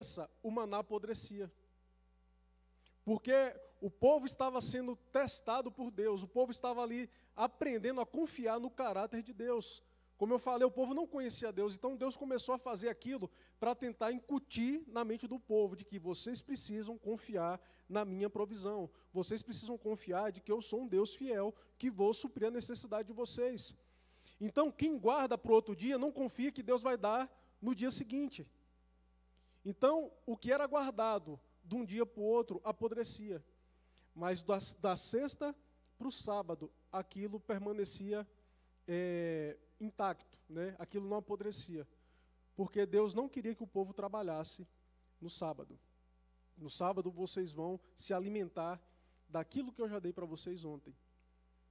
essa, o maná apodrecia. Porque o povo estava sendo testado por Deus, o povo estava ali aprendendo a confiar no caráter de Deus. Como eu falei, o povo não conhecia Deus, então Deus começou a fazer aquilo para tentar incutir na mente do povo de que vocês precisam confiar na minha provisão. Vocês precisam confiar de que eu sou um Deus fiel que vou suprir a necessidade de vocês. Então, quem guarda para o outro dia não confia que Deus vai dar no dia seguinte. Então, o que era guardado de um dia para o outro apodrecia. Mas da, da sexta para o sábado, aquilo permanecia é, intacto, né? aquilo não apodrecia. Porque Deus não queria que o povo trabalhasse no sábado. No sábado vocês vão se alimentar daquilo que eu já dei para vocês ontem.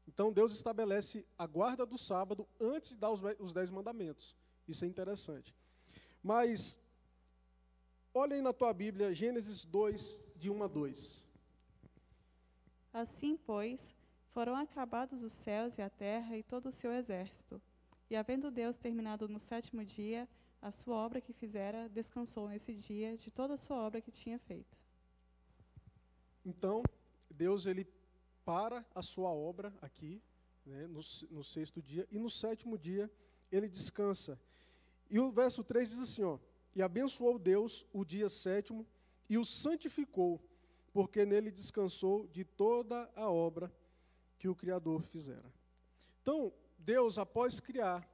Então Deus estabelece a guarda do sábado antes de dar os, os dez mandamentos. Isso é interessante. Mas, olhem na tua Bíblia, Gênesis 2, de 1 a 2. Assim, pois, foram acabados os céus e a terra e todo o seu exército. E havendo Deus terminado no sétimo dia a sua obra que fizera, descansou nesse dia de toda a sua obra que tinha feito. Então, Deus ele para a sua obra aqui, né, no, no, sexto dia, e no sétimo dia ele descansa. E o verso 3 diz assim: ó, E abençoou Deus o dia sétimo e o santificou, porque nele descansou de toda a obra que o Criador fizera. Então, Deus, após criar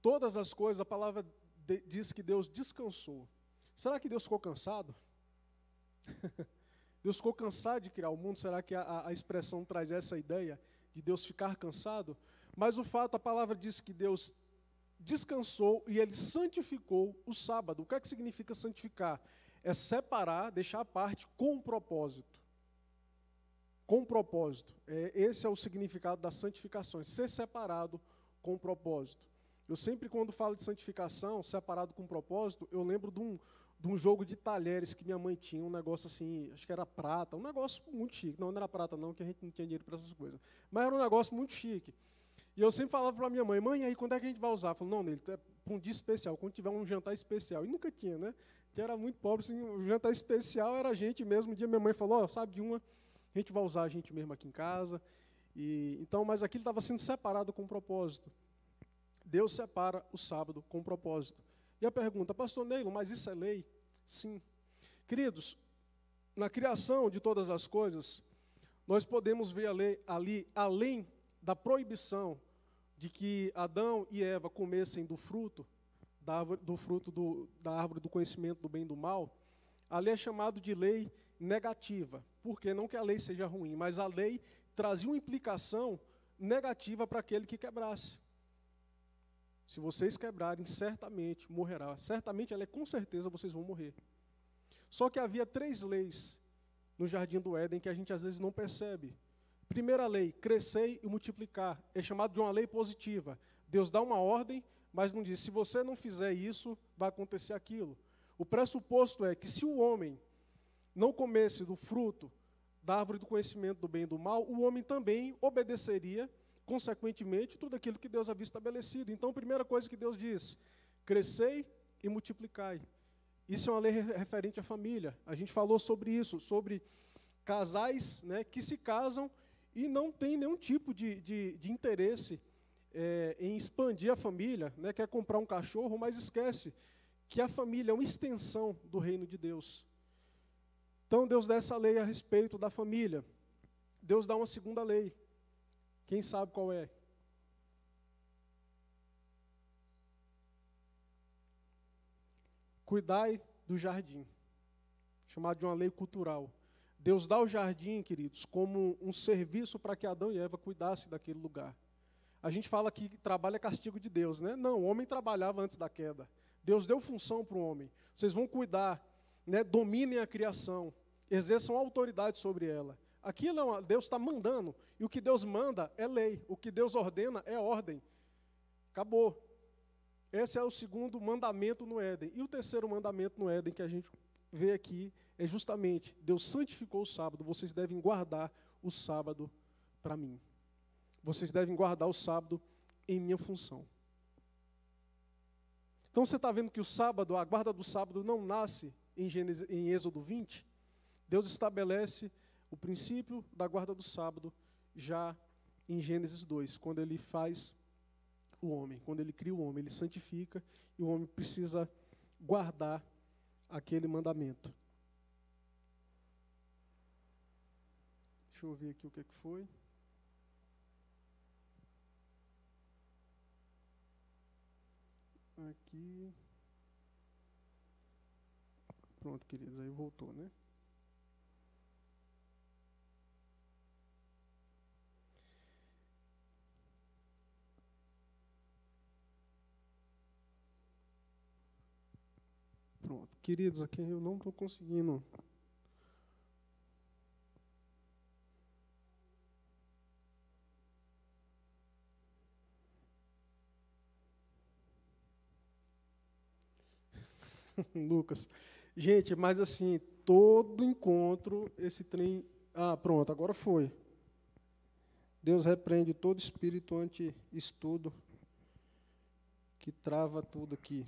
todas as coisas, a palavra de, diz que Deus descansou. Será que Deus ficou cansado? Deus ficou cansado de criar o mundo? Será que a, a expressão traz essa ideia de Deus ficar cansado? Mas o fato, a palavra diz que Deus descansou e ele santificou o sábado. O que é que significa santificar? É separar, deixar a parte com um propósito com propósito. É, esse é o significado da santificação, ser separado com propósito. Eu sempre, quando falo de santificação, separado com propósito, eu lembro de um, de um jogo de talheres que minha mãe tinha, um negócio assim, acho que era prata, um negócio muito chique. Não, não era prata não, que a gente não tinha dinheiro para essas coisas. Mas era um negócio muito chique. E eu sempre falava para minha mãe, mãe, aí quando é que a gente vai usar? Falou, não, nele, é para um dia especial, quando tiver um jantar especial. E nunca tinha, né? Que era muito pobre, assim, o jantar especial era a gente mesmo. Um dia minha mãe falou, oh, sabe de uma a gente vai usar a gente mesmo aqui em casa. E, então, mas aquilo estava sendo separado com um propósito. Deus separa o sábado com um propósito. E a pergunta, pastor Neilo, mas isso é lei? Sim. Queridos, na criação de todas as coisas, nós podemos ver lei, ali, além da proibição de que Adão e Eva comessem do fruto, da do fruto do, da árvore do conhecimento do bem e do mal, ali é chamado de lei negativa. Porque não que a lei seja ruim, mas a lei trazia uma implicação negativa para aquele que quebrasse. Se vocês quebrarem, certamente morrerá. Certamente ela é com certeza vocês vão morrer. Só que havia três leis no jardim do Éden que a gente às vezes não percebe. Primeira lei, crescer e multiplicar. É chamado de uma lei positiva. Deus dá uma ordem, mas não diz, se você não fizer isso, vai acontecer aquilo. O pressuposto é que se o homem não comesse do fruto da árvore do conhecimento do bem e do mal, o homem também obedeceria, consequentemente, tudo aquilo que Deus havia estabelecido. Então, a primeira coisa que Deus diz: crescei e multiplicai. Isso é uma lei referente à família. A gente falou sobre isso, sobre casais né, que se casam e não tem nenhum tipo de, de, de interesse é, em expandir a família, né, quer comprar um cachorro, mas esquece que a família é uma extensão do reino de Deus. Então Deus dá essa lei a respeito da família. Deus dá uma segunda lei. Quem sabe qual é? Cuidai do jardim, chamado de uma lei cultural. Deus dá o jardim, queridos, como um serviço para que Adão e Eva cuidassem daquele lugar. A gente fala que trabalho é castigo de Deus, né? Não, o homem trabalhava antes da queda. Deus deu função para o homem. Vocês vão cuidar né, dominem a criação, exerçam autoridade sobre ela. Aquilo é uma, Deus está mandando, e o que Deus manda é lei, o que Deus ordena é ordem. Acabou. Esse é o segundo mandamento no Éden. E o terceiro mandamento no Éden que a gente vê aqui é justamente: Deus santificou o sábado, vocês devem guardar o sábado para mim. Vocês devem guardar o sábado em minha função. Então você está vendo que o sábado, a guarda do sábado não nasce em, Gênesis, em Êxodo 20. Deus estabelece o princípio da guarda do sábado já em Gênesis 2, quando ele faz o homem, quando ele cria o homem, ele santifica e o homem precisa guardar aquele mandamento. Deixa eu ver aqui o que, que foi. Aqui. Pronto, queridos, aí voltou, né? Pronto. Queridos, aqui eu não estou conseguindo. Lucas. Gente, mas assim, todo encontro, esse trem. Ah, pronto, agora foi. Deus repreende todo espírito anti-estudo que trava tudo aqui.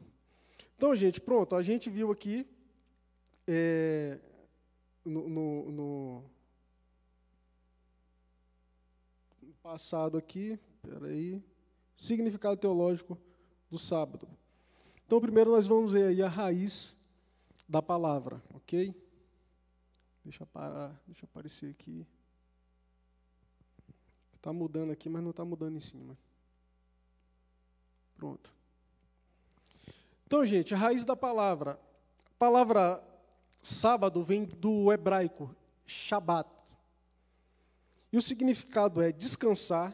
Então, gente, pronto, a gente viu aqui é, no, no, no, passado aqui, peraí, significado teológico do sábado. Então, primeiro nós vamos ver aí a raiz da palavra, ok? Deixa parar, deixa aparecer aqui. Está mudando aqui, mas não está mudando em cima. Pronto. Então, gente, a raiz da palavra. A palavra sábado vem do hebraico Shabat. E o significado é descansar,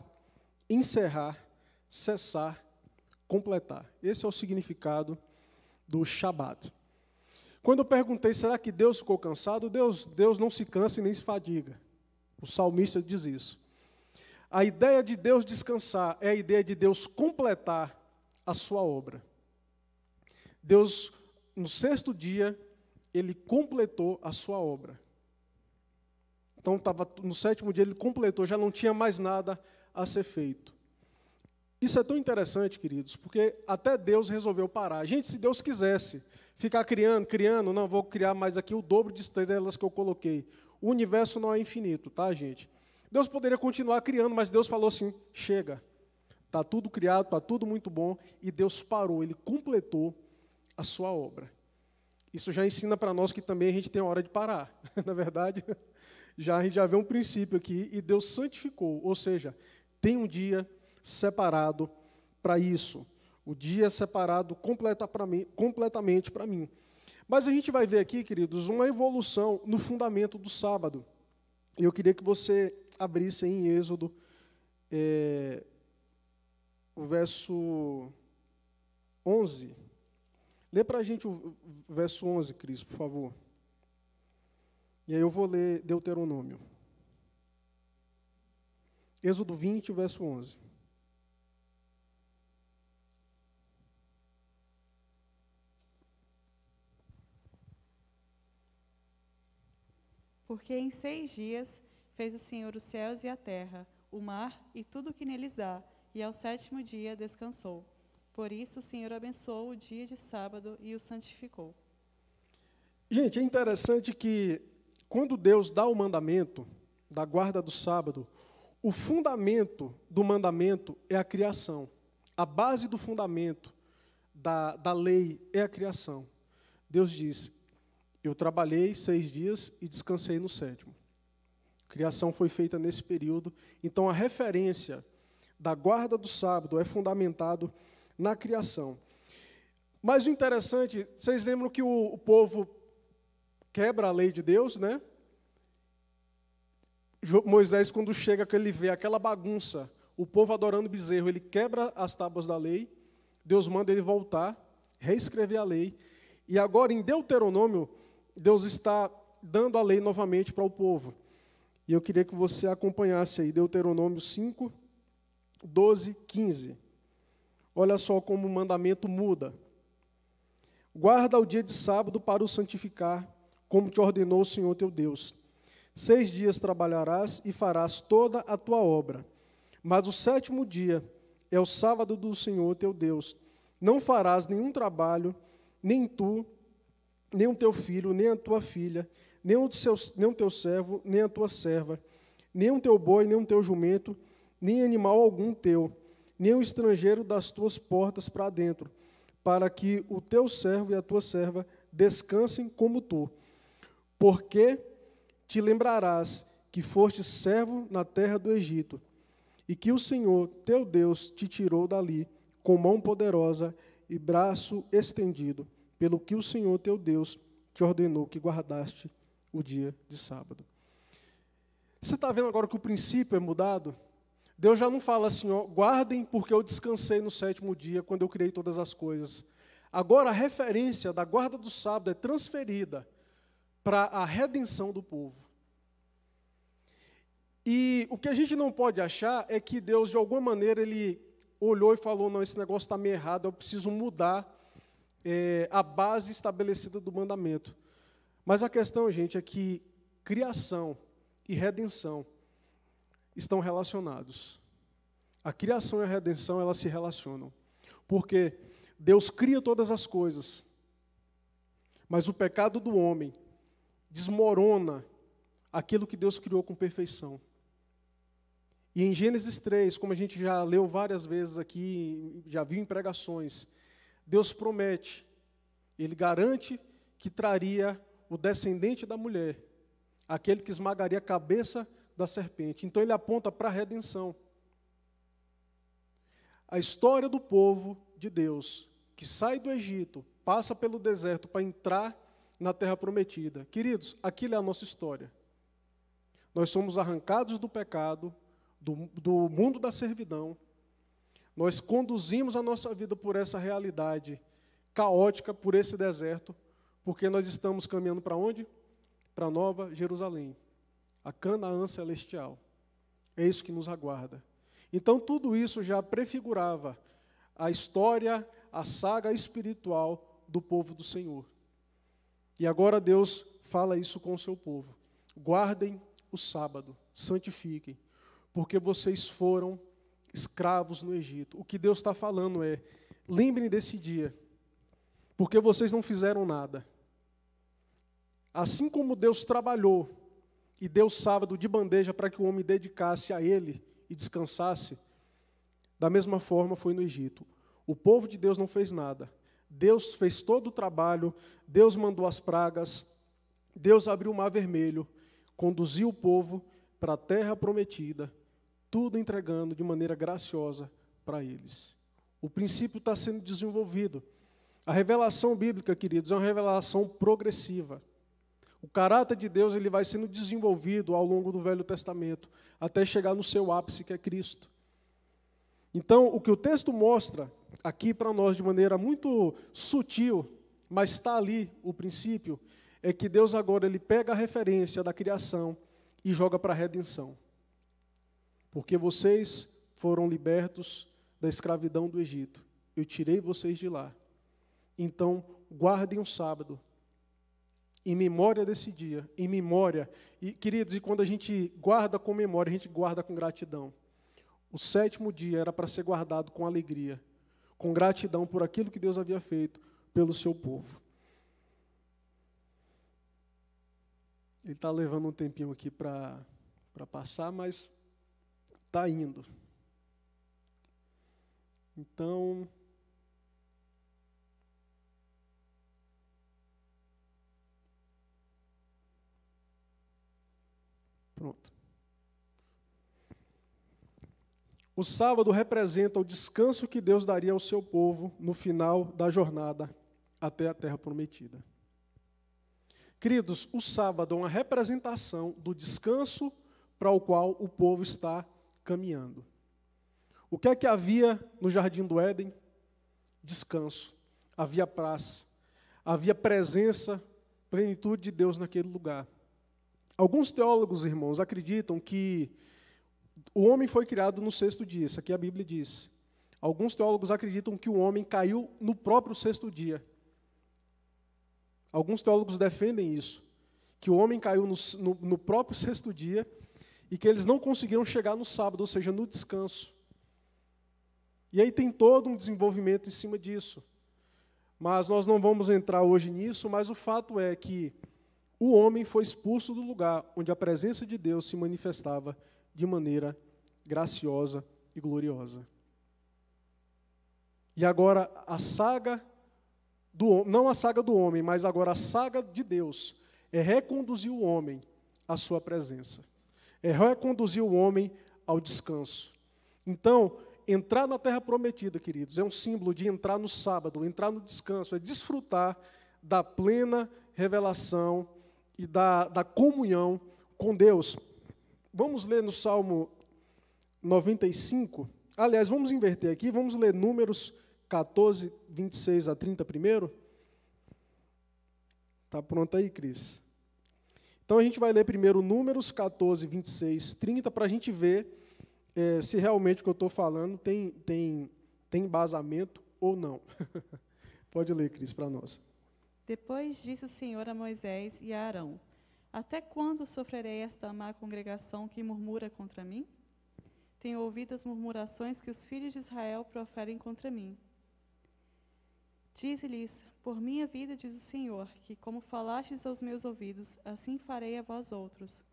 encerrar, cessar, completar. Esse é o significado do Shabat. Quando eu perguntei, será que Deus ficou cansado? Deus, Deus não se cansa e nem se fadiga. O salmista diz isso. A ideia de Deus descansar é a ideia de Deus completar a sua obra. Deus, no sexto dia, ele completou a sua obra. Então, tava, no sétimo dia, ele completou, já não tinha mais nada a ser feito. Isso é tão interessante, queridos, porque até Deus resolveu parar. Gente, se Deus quisesse ficar criando, criando, não, vou criar mais aqui o dobro de estrelas que eu coloquei. O universo não é infinito, tá, gente? Deus poderia continuar criando, mas Deus falou assim: chega. Está tudo criado, está tudo muito bom, e Deus parou, ele completou a sua obra. Isso já ensina para nós que também a gente tem a hora de parar. Na verdade, já a gente já vê um princípio aqui e Deus santificou, ou seja, tem um dia separado para isso. O dia separado completa mim, completamente para mim. Mas a gente vai ver aqui, queridos, uma evolução no fundamento do sábado. Eu queria que você abrisse em Êxodo é, o verso 11. Lê para a gente o verso 11, Cris, por favor. E aí eu vou ler Deuteronômio. Êxodo 20, verso 11. Porque em seis dias fez o Senhor os céus e a terra, o mar e tudo o que neles dá, e ao sétimo dia descansou. Por isso o Senhor abençoou o dia de sábado e o santificou. Gente, é interessante que quando Deus dá o mandamento da guarda do sábado, o fundamento do mandamento é a criação. A base do fundamento da, da lei é a criação. Deus diz: Eu trabalhei seis dias e descansei no sétimo. Criação foi feita nesse período, então a referência da guarda do sábado é fundamentado na criação. Mas o interessante, vocês lembram que o, o povo quebra a lei de Deus, né? Moisés, quando chega, que ele vê aquela bagunça, o povo adorando bezerro, ele quebra as tábuas da lei, Deus manda ele voltar, reescrever a lei, e agora em Deuteronômio, Deus está dando a lei novamente para o povo. E eu queria que você acompanhasse aí, Deuteronômio 5, 12, 15. Olha só como o mandamento muda. Guarda o dia de sábado para o santificar, como te ordenou o Senhor teu Deus. Seis dias trabalharás e farás toda a tua obra. Mas o sétimo dia é o sábado do Senhor teu Deus. Não farás nenhum trabalho, nem tu, nem o teu filho, nem a tua filha, nem o, seu, nem o teu servo, nem a tua serva, nem o teu boi, nem o teu jumento, nem animal algum teu, nem o estrangeiro das tuas portas para dentro, para que o teu servo e a tua serva descansem como tu. Porque te lembrarás que foste servo na terra do Egito, e que o Senhor, teu Deus, te tirou dali com mão poderosa e braço estendido, pelo que o Senhor, teu Deus, te ordenou que guardaste o dia de sábado. Você está vendo agora que o princípio é mudado? Deus já não fala assim, ó, guardem porque eu descansei no sétimo dia, quando eu criei todas as coisas. Agora a referência da guarda do sábado é transferida para a redenção do povo. E o que a gente não pode achar é que Deus, de alguma maneira, ele olhou e falou: não, esse negócio está meio errado, eu preciso mudar é, a base estabelecida do mandamento. Mas a questão, gente, é que criação e redenção estão relacionados. A criação e a redenção, elas se relacionam. Porque Deus cria todas as coisas, mas o pecado do homem desmorona aquilo que Deus criou com perfeição. E em Gênesis 3, como a gente já leu várias vezes aqui, já viu em pregações, Deus promete, Ele garante que traria o descendente da mulher, aquele que esmagaria a cabeça da serpente. Então ele aponta para a redenção. A história do povo de Deus, que sai do Egito, passa pelo deserto para entrar na terra prometida. Queridos, aquilo é a nossa história. Nós somos arrancados do pecado, do, do mundo da servidão. Nós conduzimos a nossa vida por essa realidade caótica, por esse deserto, porque nós estamos caminhando para onde? Para Nova Jerusalém, a Canaã celestial. É isso que nos aguarda. Então, tudo isso já prefigurava a história, a saga espiritual do povo do Senhor. E agora Deus fala isso com o seu povo. Guardem o sábado, santifiquem, porque vocês foram escravos no Egito. O que Deus está falando é: lembrem desse dia, porque vocês não fizeram nada. Assim como Deus trabalhou e deu sábado de bandeja para que o homem dedicasse a ele e descansasse, da mesma forma foi no Egito. O povo de Deus não fez nada. Deus fez todo o trabalho, Deus mandou as pragas, Deus abriu o mar vermelho, conduziu o povo para a terra prometida, tudo entregando de maneira graciosa para eles. O princípio está sendo desenvolvido. A revelação bíblica, queridos, é uma revelação progressiva. O caráter de Deus ele vai sendo desenvolvido ao longo do Velho Testamento, até chegar no seu ápice, que é Cristo. Então, o que o texto mostra aqui para nós de maneira muito sutil, mas está ali o princípio, é que Deus agora ele pega a referência da criação e joga para a redenção. Porque vocês foram libertos da escravidão do Egito. Eu tirei vocês de lá. Então, guardem o sábado em memória desse dia, em memória. E queridos, e quando a gente guarda com memória, a gente guarda com gratidão. O sétimo dia era para ser guardado com alegria com gratidão por aquilo que Deus havia feito pelo seu povo. Ele está levando um tempinho aqui para passar, mas está indo. Então. Pronto. O sábado representa o descanso que Deus daria ao seu povo no final da jornada até a terra prometida. Queridos, o sábado é uma representação do descanso para o qual o povo está caminhando. O que é que havia no jardim do Éden? Descanso. Havia paz. Havia presença, plenitude de Deus naquele lugar. Alguns teólogos, irmãos, acreditam que o homem foi criado no sexto dia, isso aqui a Bíblia diz. Alguns teólogos acreditam que o homem caiu no próprio sexto dia. Alguns teólogos defendem isso, que o homem caiu no, no, no próprio sexto dia e que eles não conseguiram chegar no sábado, ou seja, no descanso. E aí tem todo um desenvolvimento em cima disso. Mas nós não vamos entrar hoje nisso, mas o fato é que o homem foi expulso do lugar onde a presença de Deus se manifestava de maneira graciosa e gloriosa. E agora a saga do não a saga do homem, mas agora a saga de Deus é reconduzir o homem à sua presença. É reconduzir o homem ao descanso. Então, entrar na terra prometida, queridos, é um símbolo de entrar no sábado, entrar no descanso, é desfrutar da plena revelação e da, da comunhão com Deus. Vamos ler no Salmo 95. Aliás, vamos inverter aqui, vamos ler Números 14, 26 a 30 primeiro. Está pronto aí, Cris? Então a gente vai ler primeiro Números 14, 26, 30, para a gente ver é, se realmente o que eu estou falando tem, tem, tem embasamento ou não. Pode ler, Cris, para nós. Depois disse o Senhor a Moisés e a Arão: Até quando sofrerei esta má congregação que murmura contra mim? Tenho ouvido as murmurações que os filhos de Israel proferem contra mim. Dize-lhes: Por minha vida, diz o Senhor, que como falastes aos meus ouvidos, assim farei a vós outros.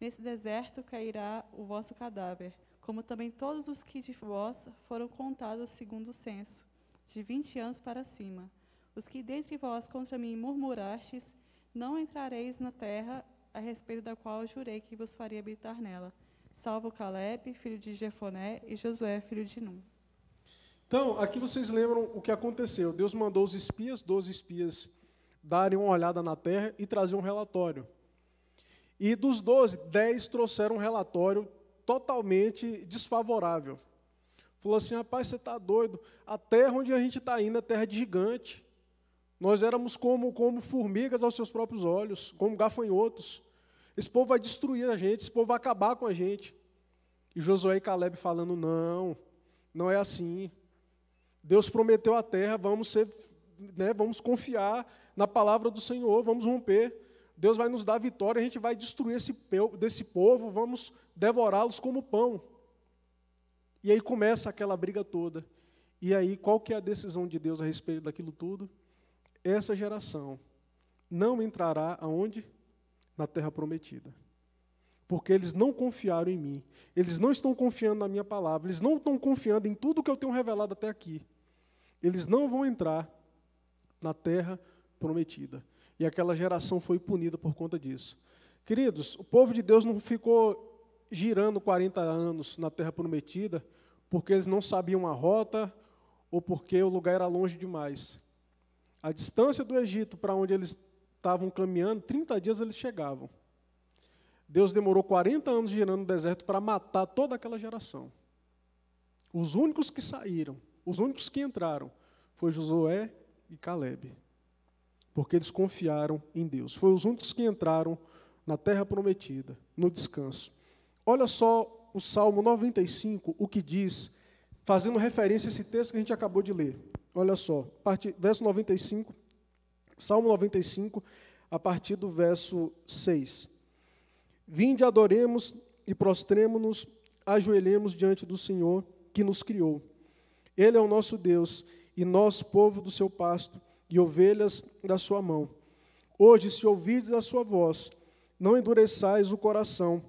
Nesse deserto cairá o vosso cadáver, como também todos os que de vós foram contados segundo o censo, de vinte anos para cima. Os que dentre vós contra mim murmurastes, não entrareis na terra a respeito da qual jurei que vos faria habitar nela, salvo Caleb, filho de Jefoné, e Josué, filho de Num. Então, aqui vocês lembram o que aconteceu. Deus mandou os espias, doze espias, darem uma olhada na terra e trazer um relatório. E dos doze, dez trouxeram um relatório totalmente desfavorável. Falou assim: rapaz, você está doido. A terra onde a gente está indo é terra de gigante. Nós éramos como, como formigas aos seus próprios olhos, como gafanhotos. Esse povo vai destruir a gente, esse povo vai acabar com a gente. E Josué e Caleb falando: não, não é assim. Deus prometeu a terra, vamos ser, né, vamos confiar na palavra do Senhor, vamos romper. Deus vai nos dar vitória, a gente vai destruir esse, desse povo, vamos devorá-los como pão. E aí começa aquela briga toda. E aí, qual que é a decisão de Deus a respeito daquilo tudo? Essa geração não entrará aonde? Na terra prometida. Porque eles não confiaram em mim. Eles não estão confiando na minha palavra. Eles não estão confiando em tudo que eu tenho revelado até aqui. Eles não vão entrar na terra prometida. E aquela geração foi punida por conta disso. Queridos, o povo de Deus não ficou girando 40 anos na terra prometida porque eles não sabiam a rota ou porque o lugar era longe demais. A distância do Egito para onde eles estavam caminhando, 30 dias eles chegavam. Deus demorou 40 anos girando no deserto para matar toda aquela geração. Os únicos que saíram, os únicos que entraram, foi Josué e Caleb. Porque eles confiaram em Deus. Foi os únicos que entraram na terra prometida, no descanso. Olha só o Salmo 95, o que diz, fazendo referência a esse texto que a gente acabou de ler. Olha só, verso 95, Salmo 95, a partir do verso 6. Vinde, adoremos e prostremos-nos, ajoelhemos diante do Senhor que nos criou. Ele é o nosso Deus e nós, povo do seu pasto e ovelhas da sua mão. Hoje, se ouvides a sua voz, não endureçais o coração,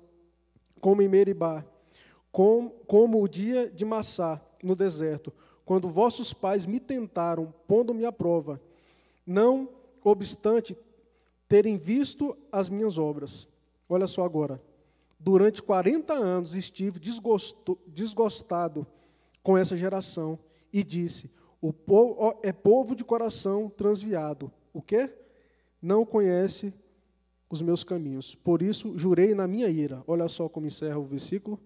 como em Meribá, com, como o dia de Massá, no deserto, quando vossos pais me tentaram, pondo-me à prova, não obstante terem visto as minhas obras. Olha só agora. Durante 40 anos estive desgosto, desgostado com essa geração e disse: o povo, é povo de coração transviado. O quê? Não conhece os meus caminhos. Por isso jurei na minha ira. Olha só como encerra o versículo.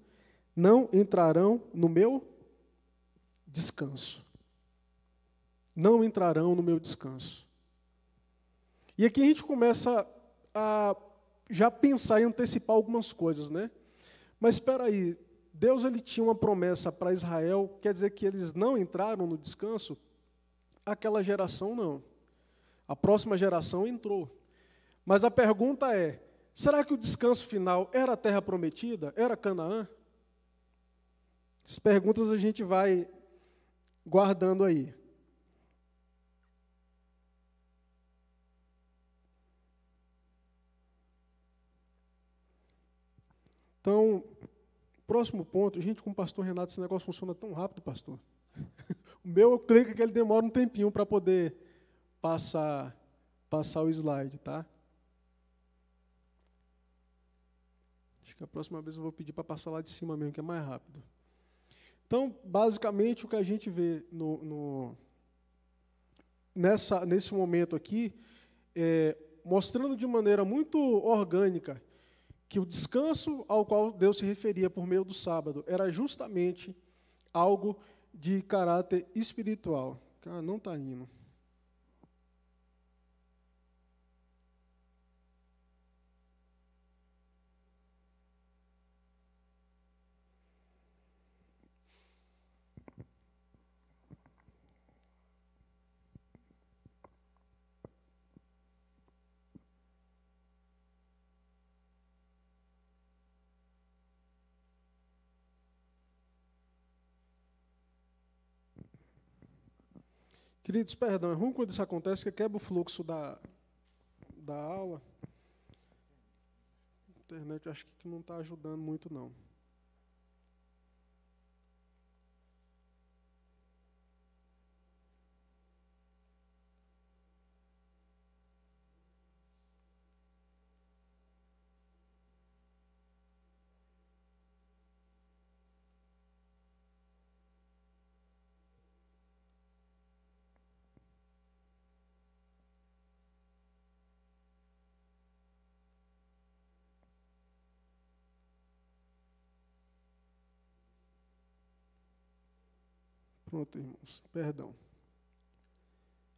Não entrarão no meu descanso. Não entrarão no meu descanso. E aqui a gente começa a já pensar e antecipar algumas coisas, né? Mas espera aí, Deus ele tinha uma promessa para Israel, quer dizer que eles não entraram no descanso? Aquela geração não. A próxima geração entrou. Mas a pergunta é: será que o descanso final era a terra prometida? Era Canaã? As perguntas a gente vai guardando aí. Então, próximo ponto, gente, com o pastor Renato, esse negócio funciona tão rápido, pastor. o meu, eu creio que ele demora um tempinho para poder passar, passar o slide, tá? Acho que a próxima vez eu vou pedir para passar lá de cima mesmo, que é mais rápido. Então, basicamente, o que a gente vê no, no nessa, nesse momento aqui, é, mostrando de maneira muito orgânica que o descanso ao qual Deus se referia por meio do sábado era justamente algo de caráter espiritual. Ah, não está indo. Queridos, perdão, é ruim quando isso acontece, que quebra o fluxo da, da aula. A internet acho que não está ajudando muito, não. Pronto, irmãos. Perdão.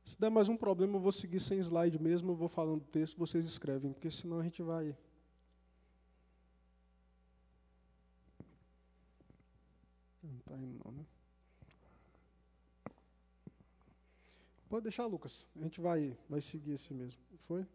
Se der mais um problema, eu vou seguir sem slide mesmo, eu vou falando o texto, vocês escrevem, porque senão a gente vai. Não está indo não, né? Pode deixar, Lucas. A gente vai, vai seguir esse mesmo. Foi?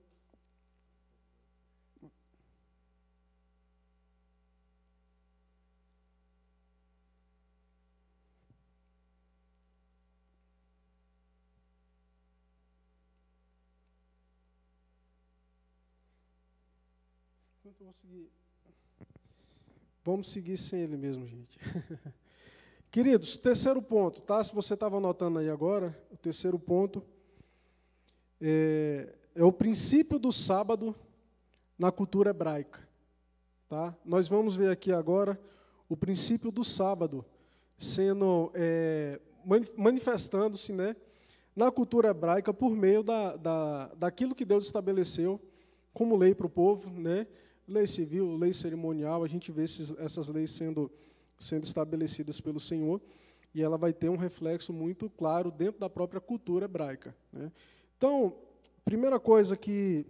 Vou seguir. Vamos seguir sem ele mesmo, gente. Queridos, terceiro ponto, tá? Se você estava anotando aí agora, o terceiro ponto é, é, o princípio do sábado na cultura hebraica. Tá? Nós vamos ver aqui agora o princípio do sábado sendo é, manifestando-se né, na cultura hebraica por meio da, da, daquilo que Deus estabeleceu como lei para o povo, né, lei civil, lei cerimonial, a gente vê esses, essas leis sendo, sendo estabelecidas pelo Senhor, e ela vai ter um reflexo muito claro dentro da própria cultura hebraica. Né? Então, primeira coisa que.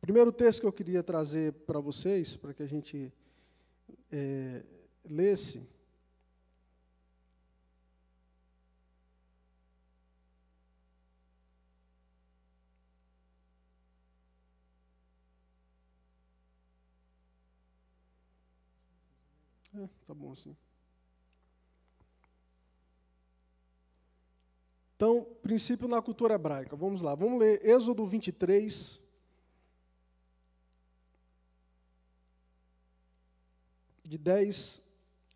Primeiro texto que eu queria trazer para vocês, para que a gente é, lesse, É, tá bom assim. Então, princípio na cultura hebraica. Vamos lá, vamos ler Êxodo 23. De 10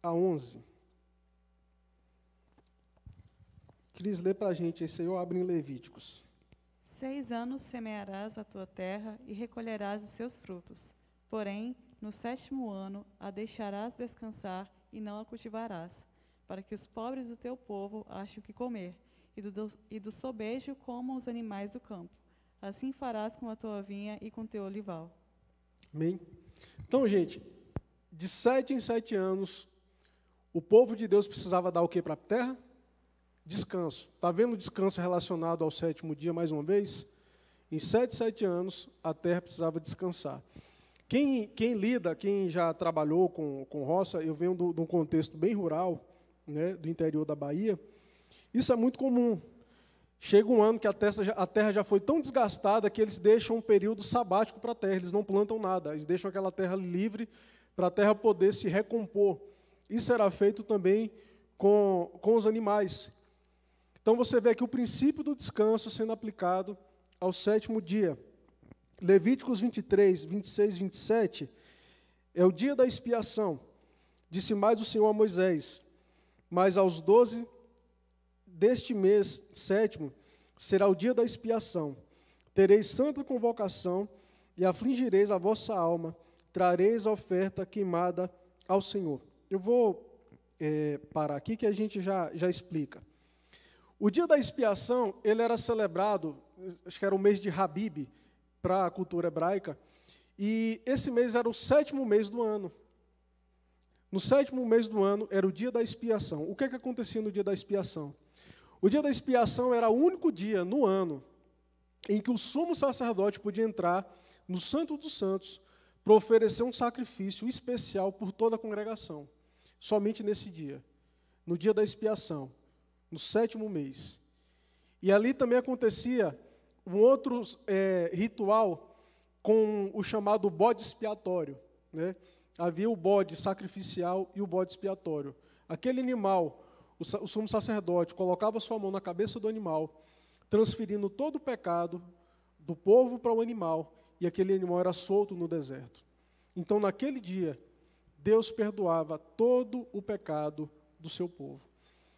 a 11. Cris, lê para a gente esse aí, eu abro em Levíticos. Seis anos semearás a tua terra e recolherás os seus frutos. Porém, no sétimo ano a deixarás descansar e não a cultivarás, para que os pobres do teu povo achem o que comer, e do, e do sobejo comam os animais do campo. Assim farás com a tua vinha e com teu olival. Amém? Então, gente, de sete em sete anos, o povo de Deus precisava dar o que para a terra? Descanso. Está vendo o descanso relacionado ao sétimo dia, mais uma vez? Em sete, sete anos, a terra precisava descansar. Quem, quem lida, quem já trabalhou com, com roça, eu venho de um contexto bem rural, né, do interior da Bahia, isso é muito comum. Chega um ano que a terra, a terra já foi tão desgastada que eles deixam um período sabático para a terra, eles não plantam nada, eles deixam aquela terra livre para a terra poder se recompor. Isso era feito também com, com os animais. Então você vê aqui o princípio do descanso sendo aplicado ao sétimo dia. Levíticos 23, 26, 27 é o dia da expiação. Disse mais o Senhor a Moisés: Mas aos doze deste mês sétimo será o dia da expiação. Tereis santa convocação e afligireis a vossa alma, trareis a oferta queimada ao Senhor. Eu vou é, parar aqui que a gente já, já explica. O dia da expiação, ele era celebrado, acho que era o mês de Habib, para a cultura hebraica, e esse mês era o sétimo mês do ano. No sétimo mês do ano era o dia da expiação. O que, é que acontecia no dia da expiação? O dia da expiação era o único dia no ano em que o sumo sacerdote podia entrar no Santo dos Santos para oferecer um sacrifício especial por toda a congregação. Somente nesse dia, no dia da expiação, no sétimo mês. E ali também acontecia um outro é, ritual com o chamado bode expiatório. Né? Havia o bode sacrificial e o bode expiatório. Aquele animal, o, o sumo sacerdote colocava sua mão na cabeça do animal, transferindo todo o pecado do povo para o animal, e aquele animal era solto no deserto. Então, naquele dia, Deus perdoava todo o pecado do seu povo.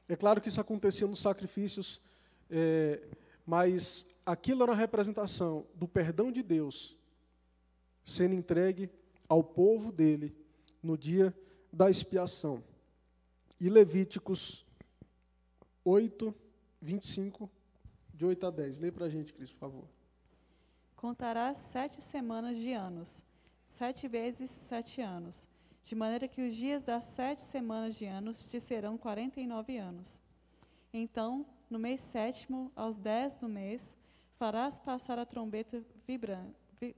É claro que isso acontecia nos sacrifícios, é, mas aquilo era uma representação do perdão de Deus sendo entregue ao povo dele no dia da expiação. E Levíticos 8, 25, de 8 a 10. Lê para a gente, Cris, por favor. Contarás sete semanas de anos, sete vezes sete anos de maneira que os dias das sete semanas de anos te serão quarenta e nove anos. Então, no mês sétimo, aos dez do mês, farás passar a trombeta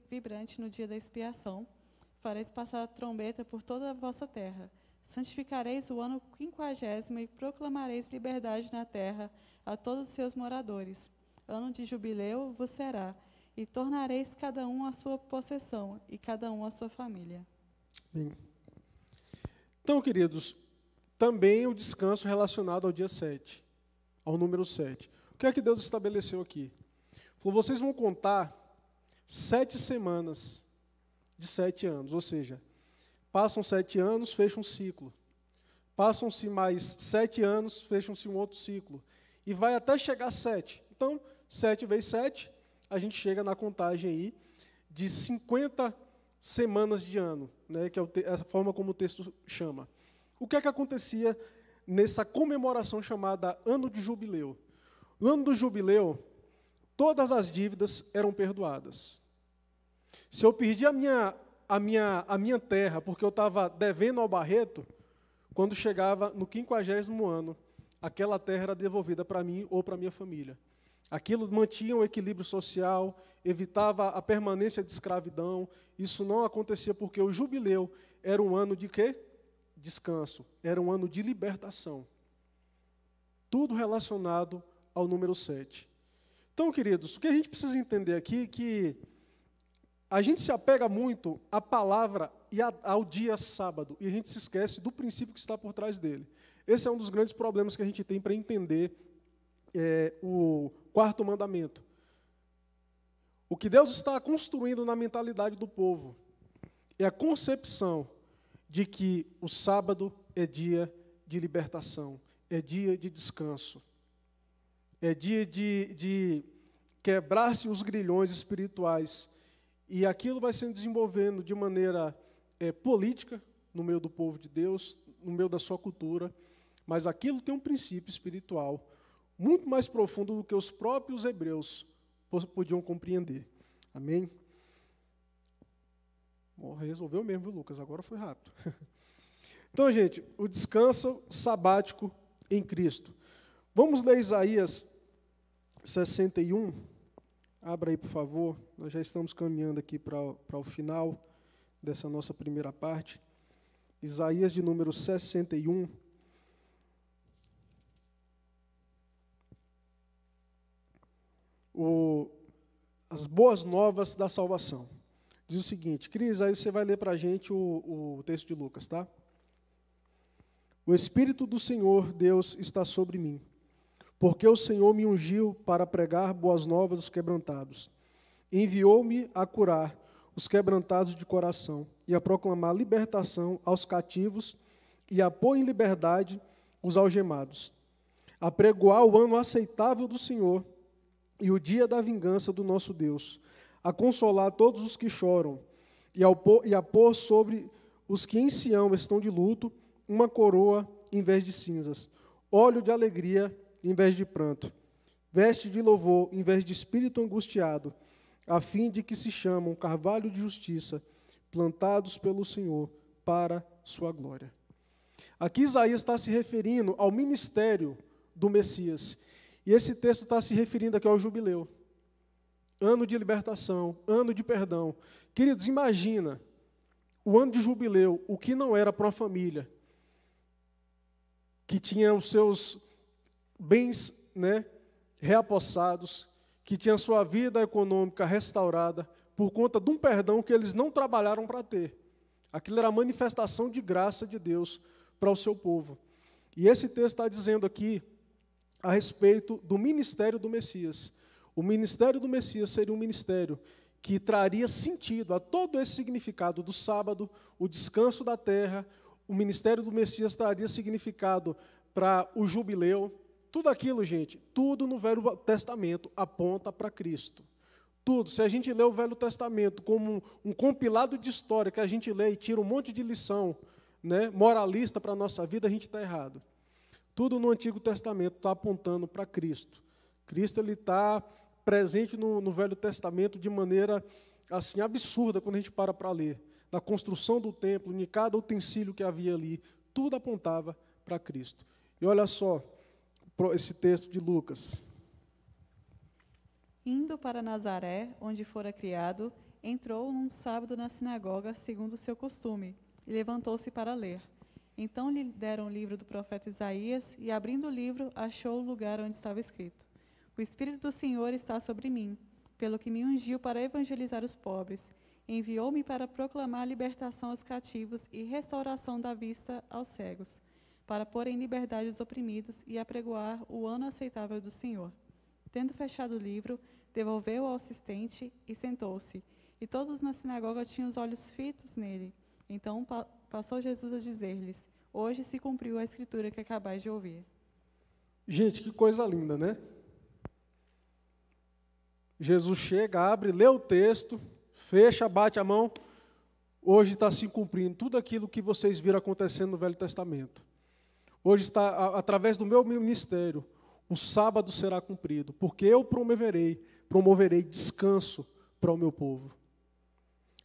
vibrante no dia da expiação. Fareis passar a trombeta por toda a vossa terra. Santificareis o ano quinquagésimo e proclamareis liberdade na terra a todos os seus moradores. Ano de jubileu vos será, e tornareis cada um a sua possessão, e cada um a sua família. Bem. Então, queridos, também o descanso relacionado ao dia 7, ao número 7. O que é que Deus estabeleceu aqui? Falou, vocês vão contar sete semanas de sete anos, ou seja, passam sete anos, fecha um ciclo. Passam-se mais sete anos, fecham-se um outro ciclo. E vai até chegar sete. Então, sete vezes sete, a gente chega na contagem aí de 50 semanas de ano, né, que é a forma como o texto chama. O que é que acontecia nessa comemoração chamada Ano de Jubileu? No ano do Jubileu, todas as dívidas eram perdoadas. Se eu perdi a minha, a minha, a minha terra porque eu estava devendo ao Barreto, quando chegava no quinquagésimo ano, aquela terra era devolvida para mim ou para minha família. Aquilo mantinha o equilíbrio social, evitava a permanência de escravidão. Isso não acontecia porque o jubileu era um ano de quê? Descanso, era um ano de libertação. Tudo relacionado ao número 7. Então, queridos, o que a gente precisa entender aqui é que a gente se apega muito à palavra e ao dia sábado, e a gente se esquece do princípio que está por trás dele. Esse é um dos grandes problemas que a gente tem para entender é, o quarto mandamento. O que Deus está construindo na mentalidade do povo é a concepção de que o sábado é dia de libertação, é dia de descanso, é dia de, de quebrar-se os grilhões espirituais. E aquilo vai sendo desenvolvendo de maneira é, política no meio do povo de Deus, no meio da sua cultura, mas aquilo tem um princípio espiritual muito mais profundo do que os próprios hebreus podiam compreender. Amém? Oh, resolveu mesmo, viu, Lucas? Agora foi rápido. então, gente, o descanso sabático em Cristo. Vamos ler Isaías 61. Abra aí, por favor. Nós já estamos caminhando aqui para, o final dessa nossa primeira parte. Isaías de número 61. O, as boas novas da salvação. Diz o seguinte, Cris, aí você vai ler para a gente o, o texto de Lucas, tá? O Espírito do Senhor Deus está sobre mim, porque o Senhor me ungiu para pregar boas novas aos quebrantados. Enviou-me a curar os quebrantados de coração e a proclamar libertação aos cativos e a pôr em liberdade os algemados, a pregoar o ano aceitável do Senhor e o dia da vingança do nosso Deus, a consolar todos os que choram e, pôr, e a pôr sobre os que em Sião estão de luto uma coroa em vez de cinzas, óleo de alegria em vez de pranto, veste de louvor em vez de espírito angustiado, a fim de que se chamam carvalho de justiça, plantados pelo Senhor para sua glória. Aqui Isaías está se referindo ao ministério do Messias. E esse texto está se referindo aqui ao jubileu. Ano de libertação, ano de perdão. Queridos, imagina o ano de jubileu, o que não era para uma família que tinha os seus bens né, reapossados, que tinha sua vida econômica restaurada por conta de um perdão que eles não trabalharam para ter. Aquilo era a manifestação de graça de Deus para o seu povo. E esse texto está dizendo aqui a respeito do ministério do Messias. O ministério do Messias seria um ministério que traria sentido a todo esse significado do sábado, o descanso da terra, o ministério do Messias traria significado para o jubileu. Tudo aquilo, gente, tudo no Velho Testamento aponta para Cristo. Tudo. Se a gente lê o Velho Testamento como um, compilado de história que a gente lê e tira um monte de lição né, moralista para a nossa vida, a gente está errado. Tudo no Antigo Testamento está apontando para Cristo. Cristo ele está presente no, no, Velho Testamento de maneira assim absurda quando a gente para para ler. Na construção do templo, em cada utensílio que havia ali, tudo apontava para Cristo. E olha só esse texto de Lucas. Indo para Nazaré, onde fora criado, entrou num sábado na sinagoga, segundo o seu costume, e levantou-se para ler. Então lhe deram o livro do profeta Isaías, e abrindo o livro, achou o lugar onde estava escrito: O Espírito do Senhor está sobre mim, pelo que me ungiu para evangelizar os pobres, enviou-me para proclamar libertação aos cativos e restauração da vista aos cegos, para pôr em liberdade os oprimidos e apregoar o ano aceitável do Senhor. Tendo fechado o livro, devolveu-o ao assistente e sentou-se. E todos na sinagoga tinham os olhos fitos nele. Então pa passou Jesus a dizer-lhes: Hoje se cumpriu a escritura que acabais de ouvir. Gente, que coisa linda, né? Jesus chega, abre, lê o texto, fecha, bate a mão. Hoje está se cumprindo tudo aquilo que vocês viram acontecendo no Velho Testamento. Hoje está, através do meu ministério, o sábado será cumprido, porque eu promoverei, promoverei descanso para o meu povo.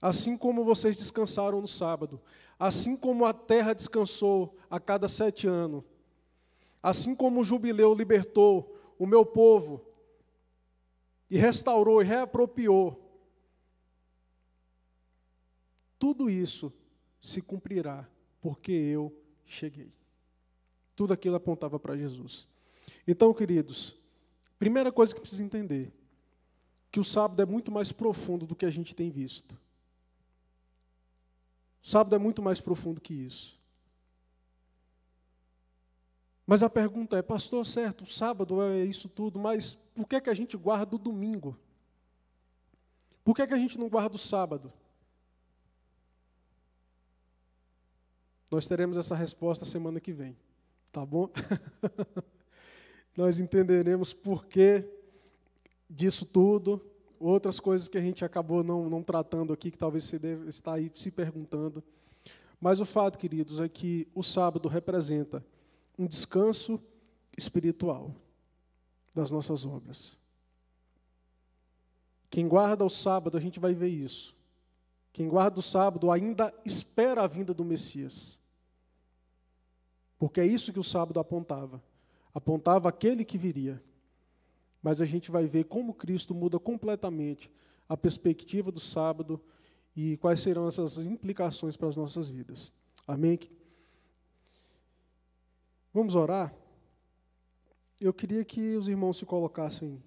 Assim como vocês descansaram no sábado, assim como a terra descansou a cada sete anos, assim como o jubileu libertou o meu povo e restaurou e reapropriou, tudo isso se cumprirá, porque eu cheguei. Tudo aquilo apontava para Jesus. Então, queridos, primeira coisa que precisa entender, que o sábado é muito mais profundo do que a gente tem visto. O sábado é muito mais profundo que isso. Mas a pergunta é, pastor, certo, o sábado é isso tudo, mas por que, é que a gente guarda o domingo? Por que, é que a gente não guarda o sábado? Nós teremos essa resposta semana que vem, tá bom? Nós entenderemos por que disso tudo, outras coisas que a gente acabou não, não tratando aqui, que talvez você deve estar aí se perguntando. Mas o fato, queridos, é que o sábado representa um descanso espiritual das nossas obras. Quem guarda o sábado, a gente vai ver isso. Quem guarda o sábado ainda espera a vinda do Messias. Porque é isso que o sábado apontava. Apontava aquele que viria mas a gente vai ver como Cristo muda completamente a perspectiva do sábado e quais serão essas implicações para as nossas vidas. Amém? Vamos orar? Eu queria que os irmãos se colocassem